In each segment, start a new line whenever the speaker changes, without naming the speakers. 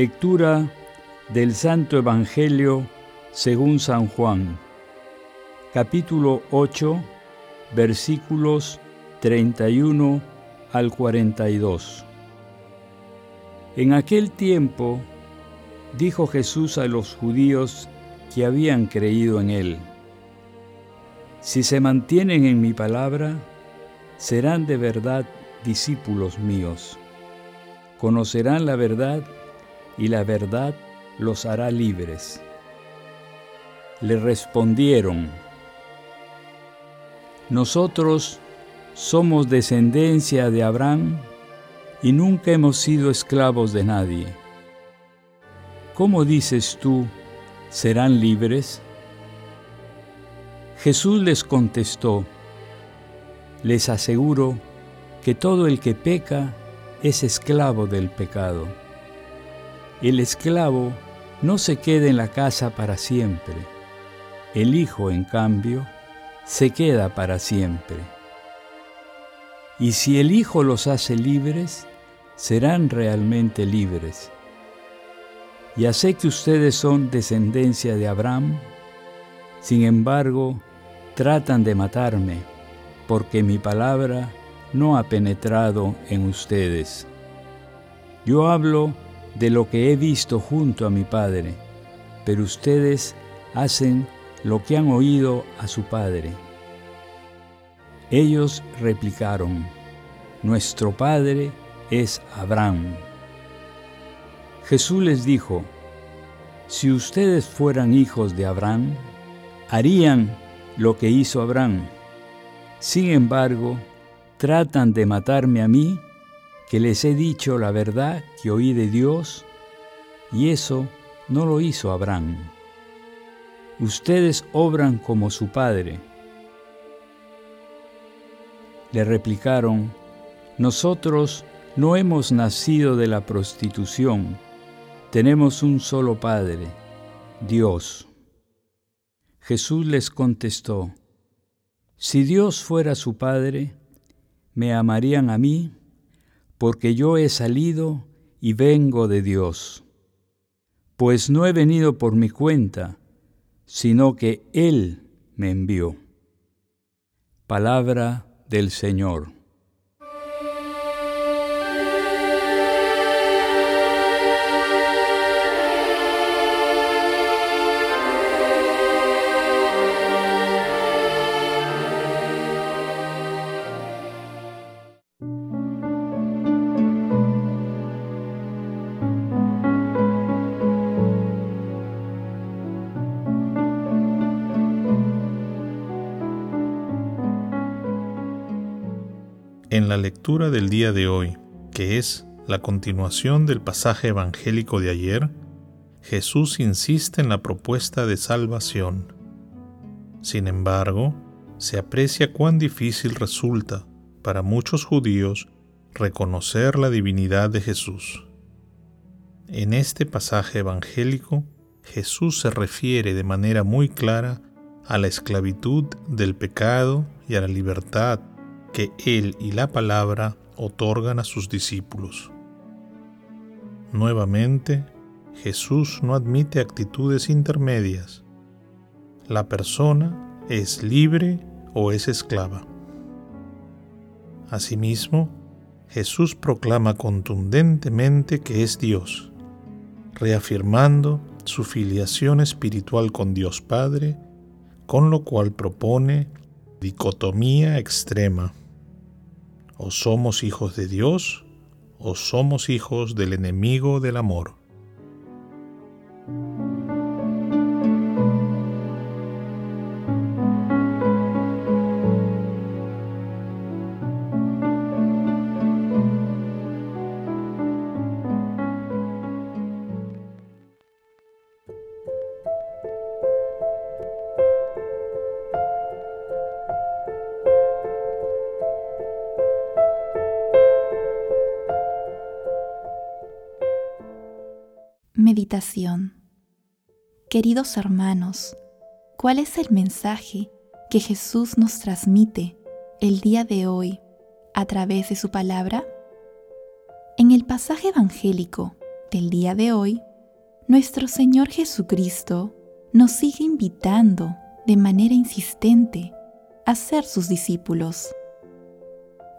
Lectura del Santo Evangelio según San Juan, capítulo 8, versículos 31 al 42. En aquel tiempo dijo Jesús a los judíos que habían creído en Él, Si se mantienen en mi palabra, serán de verdad discípulos míos. Conocerán la verdad y la verdad los hará libres. Le respondieron, nosotros somos descendencia de Abraham y nunca hemos sido esclavos de nadie. ¿Cómo dices tú, serán libres? Jesús les contestó, les aseguro que todo el que peca es esclavo del pecado. El esclavo no se queda en la casa para siempre. El Hijo, en cambio, se queda para siempre. Y si el Hijo los hace libres, serán realmente libres. Ya sé que ustedes son descendencia de Abraham, sin embargo, tratan de matarme, porque mi palabra no ha penetrado en ustedes. Yo hablo de lo que he visto junto a mi Padre, pero ustedes hacen lo que han oído a su Padre. Ellos replicaron, Nuestro Padre es Abraham. Jesús les dijo, Si ustedes fueran hijos de Abraham, harían lo que hizo Abraham. Sin embargo, tratan de matarme a mí que les he dicho la verdad que oí de Dios, y eso no lo hizo Abraham. Ustedes obran como su padre. Le replicaron, nosotros no hemos nacido de la prostitución, tenemos un solo Padre, Dios. Jesús les contestó, si Dios fuera su Padre, me amarían a mí porque yo he salido y vengo de Dios. Pues no he venido por mi cuenta, sino que Él me envió. Palabra del Señor.
En la lectura del día de hoy, que es la continuación del pasaje evangélico de ayer, Jesús insiste en la propuesta de salvación. Sin embargo, se aprecia cuán difícil resulta para muchos judíos reconocer la divinidad de Jesús. En este pasaje evangélico, Jesús se refiere de manera muy clara a la esclavitud del pecado y a la libertad que Él y la palabra otorgan a sus discípulos. Nuevamente, Jesús no admite actitudes intermedias. La persona ¿Es libre o es esclava? Asimismo, Jesús proclama contundentemente que es Dios, reafirmando su filiación espiritual con Dios Padre, con lo cual propone dicotomía extrema. O somos hijos de Dios o somos hijos del enemigo del amor.
Meditación Queridos hermanos, ¿cuál es el mensaje que Jesús nos transmite el día de hoy a través de su palabra? En el pasaje evangélico del día de hoy, nuestro Señor Jesucristo nos sigue invitando de manera insistente a ser sus discípulos.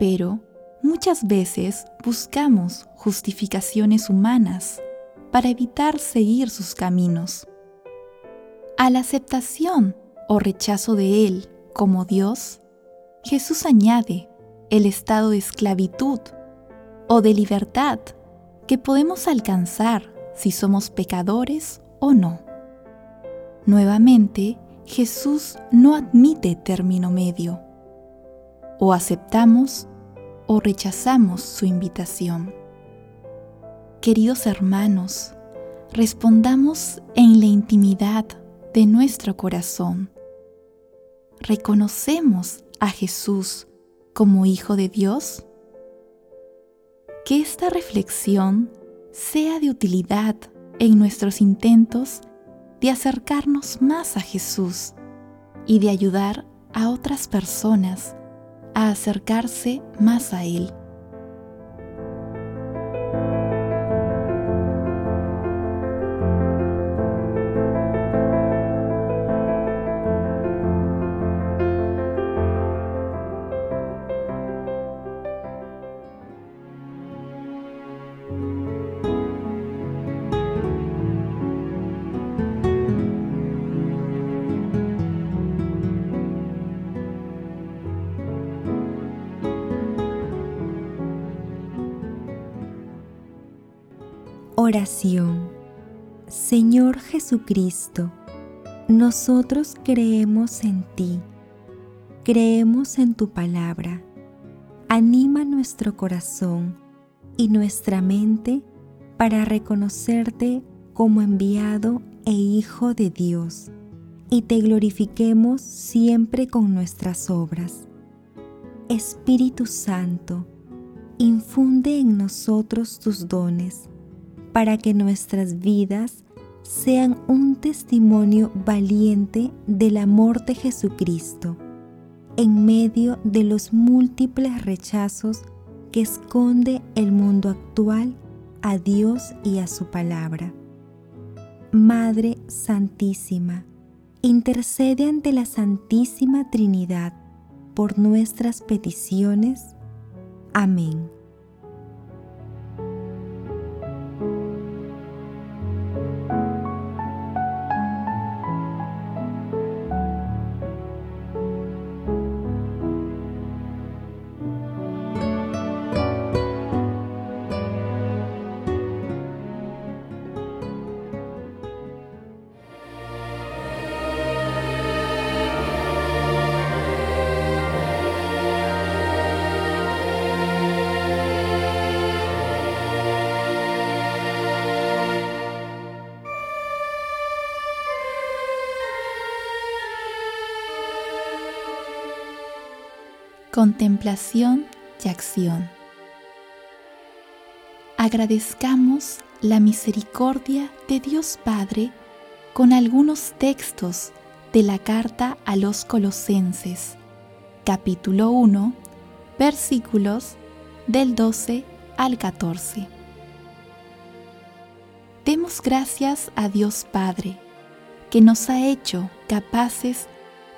Pero muchas veces buscamos justificaciones humanas para evitar seguir sus caminos. A la aceptación o rechazo de Él como Dios, Jesús añade el estado de esclavitud o de libertad que podemos alcanzar si somos pecadores o no. Nuevamente, Jesús no admite término medio. O aceptamos o rechazamos su invitación. Queridos hermanos, respondamos en la intimidad de nuestro corazón. ¿Reconocemos a Jesús como Hijo de Dios? Que esta reflexión sea de utilidad en nuestros intentos de acercarnos más a Jesús y de ayudar a otras personas a acercarse más a Él.
Oración. Señor Jesucristo, nosotros creemos en ti, creemos en tu palabra. Anima nuestro corazón y nuestra mente para reconocerte como enviado e Hijo de Dios y te glorifiquemos siempre con nuestras obras. Espíritu Santo, infunde en nosotros tus dones para que nuestras vidas sean un testimonio valiente del amor de Jesucristo en medio de los múltiples rechazos que esconde el mundo actual a Dios y a su palabra. Madre Santísima, intercede ante la Santísima Trinidad por nuestras peticiones. Amén. Contemplación y acción. Agradezcamos la misericordia de Dios Padre con algunos textos de la carta a los Colosenses, capítulo 1, versículos del 12 al 14. Demos gracias a Dios Padre, que nos ha hecho capaces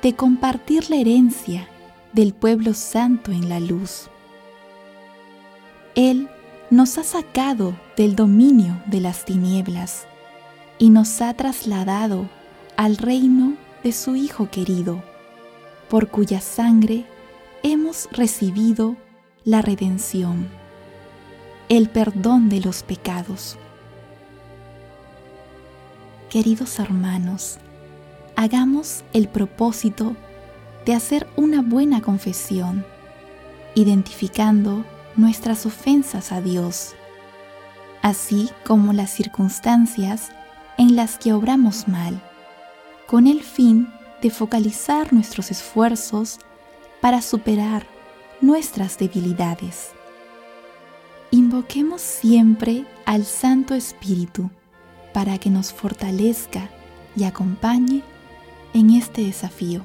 de compartir la herencia del pueblo santo en la luz. Él nos ha sacado del dominio de las tinieblas y nos ha trasladado al reino de su Hijo querido, por cuya sangre hemos recibido la redención, el perdón de los pecados. Queridos hermanos, hagamos el propósito de hacer una buena confesión, identificando nuestras ofensas a Dios, así como las circunstancias en las que obramos mal, con el fin de focalizar nuestros esfuerzos para superar nuestras debilidades. Invoquemos siempre al Santo Espíritu para que nos fortalezca y acompañe en este desafío.